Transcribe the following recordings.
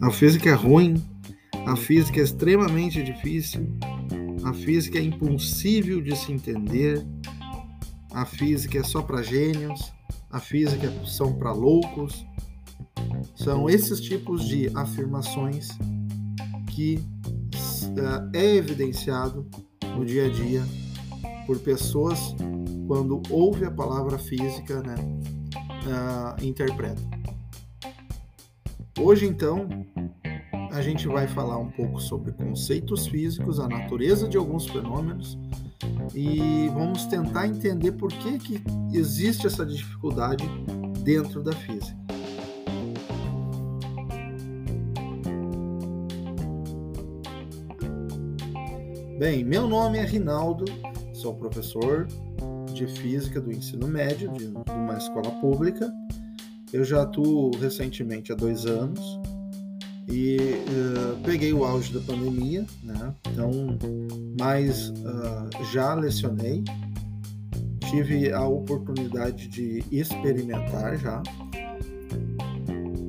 A física é ruim, a física é extremamente difícil, a física é impossível de se entender, a física é só para gênios, a física são para loucos. São esses tipos de afirmações que eh, é evidenciado no dia a dia por pessoas quando ouve a palavra física, né, uh, interpreta. Hoje então a gente vai falar um pouco sobre conceitos físicos, a natureza de alguns fenômenos e vamos tentar entender por que, que existe essa dificuldade dentro da física. Bem, meu nome é Rinaldo, sou professor de física do ensino médio de uma escola pública. Eu já atuo recentemente há dois anos e uh, peguei o auge da pandemia, né? Então, mas uh, já lecionei, tive a oportunidade de experimentar já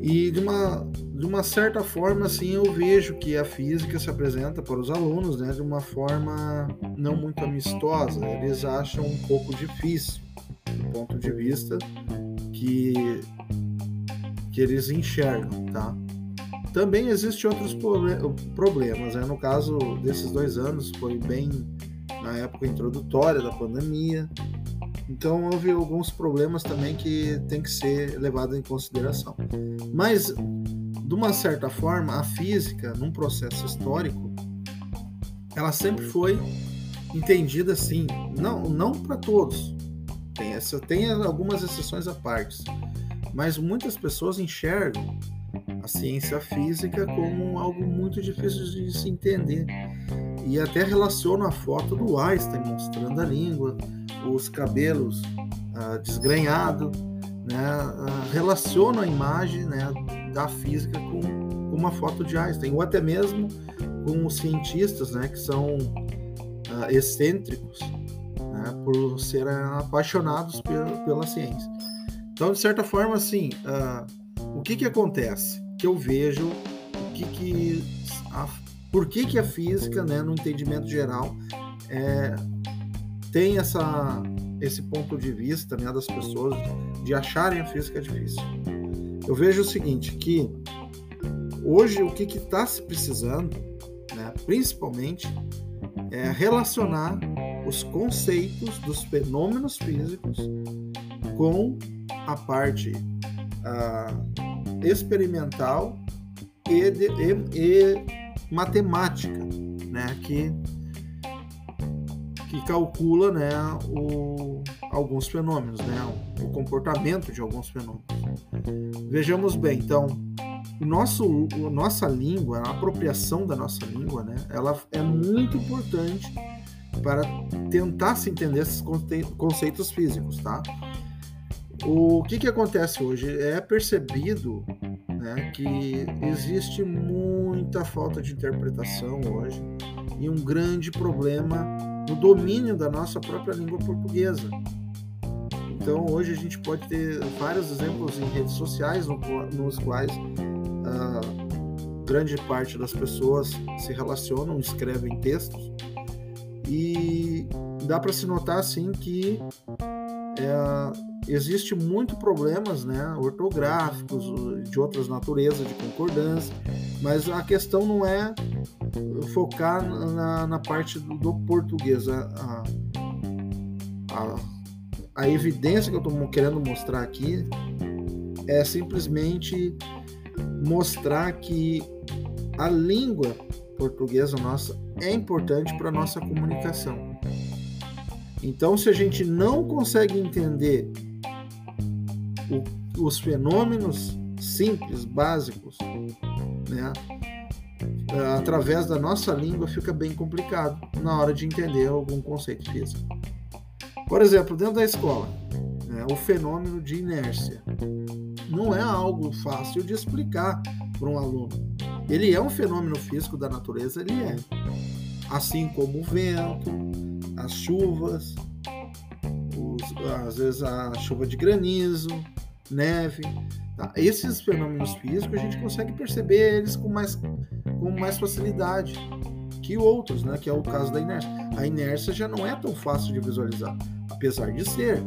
e de uma de uma certa forma, assim, eu vejo que a física se apresenta para os alunos né, de uma forma não muito amistosa. Eles acham um pouco difícil, do ponto de vista que, que eles enxergam, tá? Também existem outros problemas, né? No caso desses dois anos, foi bem na época introdutória da pandemia, então houve alguns problemas também que tem que ser levado em consideração. Mas de uma certa forma, a física, num processo histórico, ela sempre foi entendida assim, não, não para todos. Tem, essa, tem algumas exceções à parte, mas muitas pessoas enxergam a ciência física como algo muito difícil de se entender. E até relacionam a foto do Einstein mostrando a língua, os cabelos ah, desgrenhados, né, ah, relacionam a imagem né, da física com, uma foto de Einstein, ou até mesmo com os cientistas né, que são uh, excêntricos né, por serem apaixonados pela, pela ciência. Então, de certa forma, assim, uh, o que, que acontece? Que eu vejo o que, que a, por que, que a física, né, no entendimento geral, é, tem essa, esse ponto de vista né, das pessoas de acharem a física difícil eu vejo o seguinte, que hoje o que está se precisando, né, principalmente, é relacionar os conceitos dos fenômenos físicos com a parte experimental e, de, e, e, matemática, né, que, que calcula né, o, alguns fenômenos, né, o comportamento de alguns fenômenos. Vejamos bem, então, o nosso, a nossa língua, a apropriação da nossa língua, né, ela é muito importante para tentar se entender esses conceitos físicos, tá? O que, que acontece hoje? É percebido né, que existe muita falta de interpretação hoje e um grande problema no domínio da nossa própria língua portuguesa. Então hoje a gente pode ter vários exemplos em redes sociais no, nos quais uh, grande parte das pessoas se relacionam, escrevem textos e dá para se notar assim que é, existe muito problemas né, ortográficos, de outras naturezas, de concordância, mas a questão não é focar na, na parte do, do português. A, a evidência que eu estou querendo mostrar aqui é simplesmente mostrar que a língua portuguesa nossa é importante para a nossa comunicação. Então, se a gente não consegue entender o, os fenômenos simples, básicos, né, através da nossa língua, fica bem complicado na hora de entender algum conceito físico. Por exemplo, dentro da escola, né, o fenômeno de inércia não é algo fácil de explicar para um aluno. Ele é um fenômeno físico da natureza, ele é. Assim como o vento, as chuvas, os, às vezes a chuva de granizo, neve. Tá? Esses fenômenos físicos a gente consegue perceber eles com mais, com mais facilidade que outros, né? que é o caso da inércia. A inércia já não é tão fácil de visualizar, apesar de ser.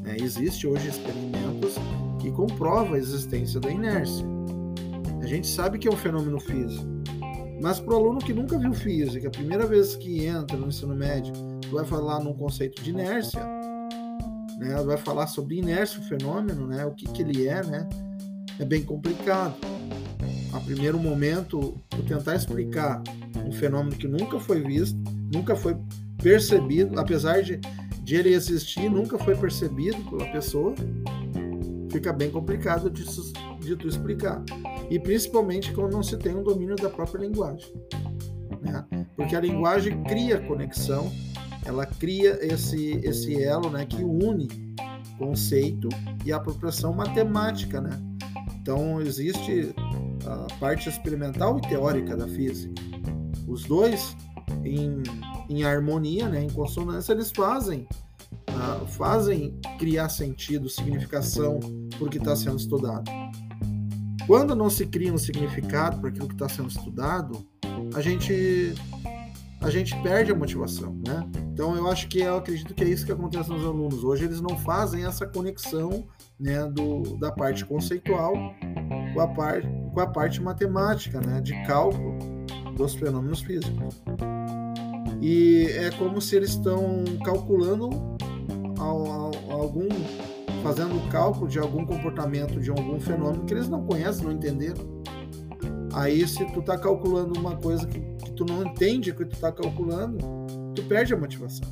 Né? Existe hoje experimentos que comprovam a existência da inércia. A gente sabe que é um fenômeno físico. Mas para o aluno que nunca viu física, a primeira vez que entra no ensino médio, vai falar num conceito de inércia, né? vai falar sobre inércia, o fenômeno, né? o que, que ele é, né? é bem complicado. A primeiro momento, tentar explicar um fenômeno que nunca foi visto, nunca foi percebido, apesar de, de ele existir, nunca foi percebido pela pessoa, fica bem complicado de, de tu explicar. E principalmente quando não se tem um domínio da própria linguagem. Né? Porque a linguagem cria conexão, ela cria esse, esse elo né, que une conceito e apropriação matemática. Né? Então existe a parte experimental e teórica da física. Os dois, em, em harmonia, né, em consonância, eles fazem uh, fazem criar sentido, significação por que está sendo estudado. Quando não se cria um significado para aquilo que está sendo estudado, a gente a gente perde a motivação, né? Então eu acho que eu acredito que é isso que acontece nos alunos. Hoje eles não fazem essa conexão, né, do, da parte conceitual com a parte com a parte matemática, né, de cálculo dos fenômenos físicos. E é como se eles estão calculando algum fazendo o cálculo de algum comportamento, de algum fenômeno que eles não conhecem, não entenderam. Aí, se tu tá calculando uma coisa que, que tu não entende que tu tá calculando, tu perde a motivação.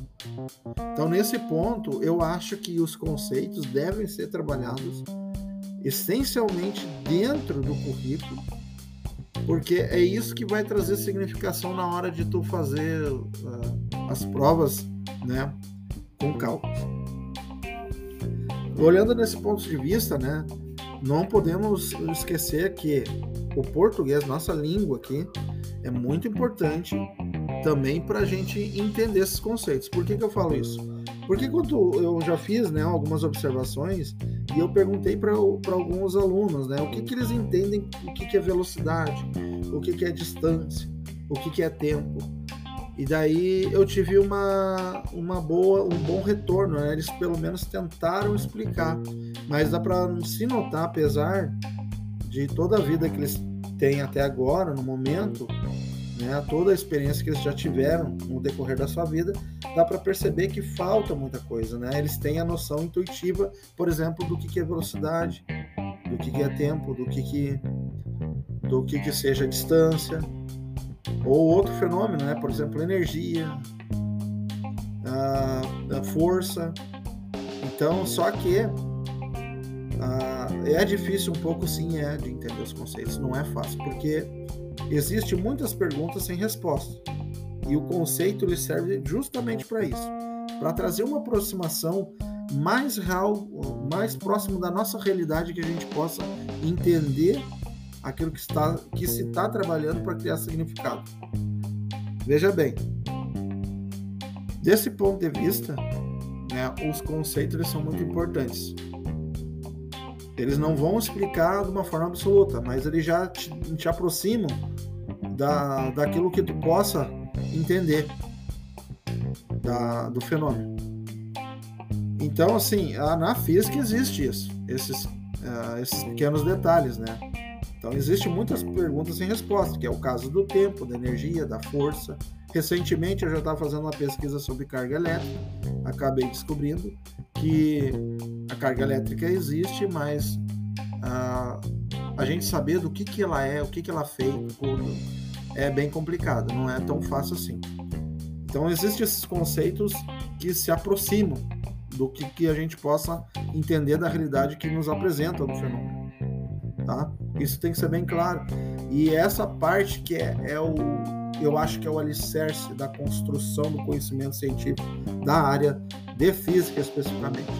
Então, nesse ponto, eu acho que os conceitos devem ser trabalhados essencialmente dentro do currículo, porque é isso que vai trazer significação na hora de tu fazer uh, as provas, né, com cálculos. Olhando nesse ponto de vista, né, não podemos esquecer que o português, nossa língua aqui, é muito importante também para a gente entender esses conceitos. Por que, que eu falo isso? Porque quando eu já fiz né, algumas observações e eu perguntei para alguns alunos né, o que, que eles entendem, o que, que é velocidade, o que, que é distância, o que, que é tempo. E daí eu tive uma, uma boa, um bom retorno, né? Eles pelo menos tentaram explicar. Mas dá para se notar, apesar de toda a vida que eles têm até agora, no momento, né, toda a experiência que eles já tiveram no decorrer da sua vida, dá para perceber que falta muita coisa, né? Eles têm a noção intuitiva, por exemplo, do que, que é velocidade, do que, que é tempo, do que, que do que, que seja distância, ou outro fenômeno, né? por exemplo, energia, a, a força. Então, só que a, é difícil um pouco, sim, é, de entender os conceitos. Não é fácil, porque existe muitas perguntas sem resposta. E o conceito ele serve justamente para isso, para trazer uma aproximação mais real, mais próximo da nossa realidade que a gente possa entender aquilo que, está, que se está trabalhando para criar significado. Veja bem, desse ponto de vista, né, os conceitos são muito importantes. Eles não vão explicar de uma forma absoluta, mas eles já te, te aproximam da, daquilo que tu possa entender da, do fenômeno. Então, assim, na física existe isso, esses, uh, esses pequenos detalhes, né? Então, existem muitas perguntas sem resposta, que é o caso do tempo, da energia, da força. Recentemente, eu já estava fazendo uma pesquisa sobre carga elétrica, acabei descobrindo que a carga elétrica existe, mas a, a gente saber do que, que ela é, o que, que ela fez, é bem complicado, não é tão fácil assim. Então, existem esses conceitos que se aproximam do que, que a gente possa entender da realidade que nos apresenta no fenômeno. Tá? Isso tem que ser bem claro. E essa parte que é, é o, eu acho que é o alicerce da construção do conhecimento científico da área de física especificamente.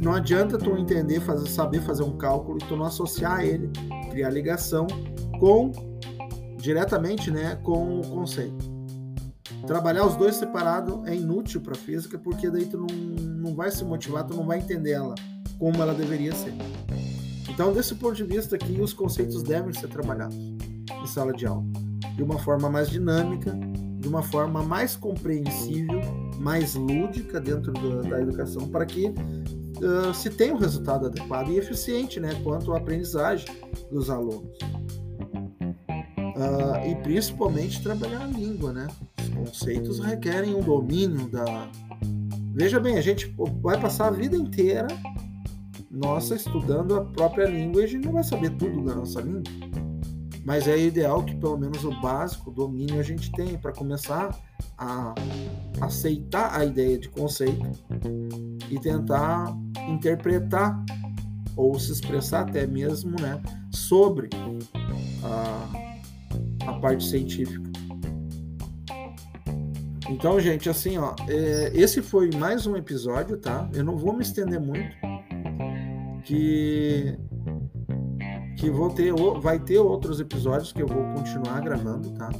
Não adianta tu entender, fazer, saber fazer um cálculo e tu não associar ele, criar ligação com diretamente, né, com o conceito. Trabalhar os dois separados é inútil para física, porque daí tu não, não vai se motivar, tu não vai entender ela como ela deveria ser. Então, desse ponto de vista aqui, os conceitos devem ser trabalhados em sala de aula de uma forma mais dinâmica, de uma forma mais compreensível, mais lúdica dentro da, da educação, para que uh, se tenha um resultado adequado e eficiente né, quanto à aprendizagem dos alunos. Uh, e principalmente trabalhar a língua, né? Os conceitos requerem um domínio da. Veja bem, a gente vai passar a vida inteira nossa estudando a própria língua e a gente não vai saber tudo da nossa língua. Mas é ideal que pelo menos o básico, o domínio a gente tenha para começar a aceitar a ideia de conceito e tentar interpretar ou se expressar até mesmo né, sobre a, a parte científica. Então, gente, assim, ó, é, esse foi mais um episódio, tá? Eu não vou me estender muito, que que vou ter, vai ter outros episódios que eu vou continuar gravando, tá?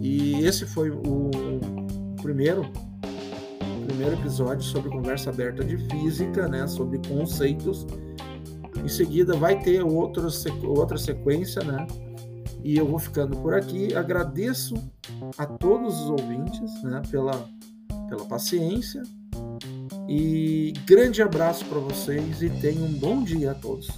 E esse foi o primeiro primeiro episódio sobre conversa aberta de física, né, sobre conceitos. Em seguida vai ter outro, outra sequência, né? E eu vou ficando por aqui. Agradeço a todos os ouvintes, né, pela pela paciência. E grande abraço para vocês e tenham um bom dia a todos.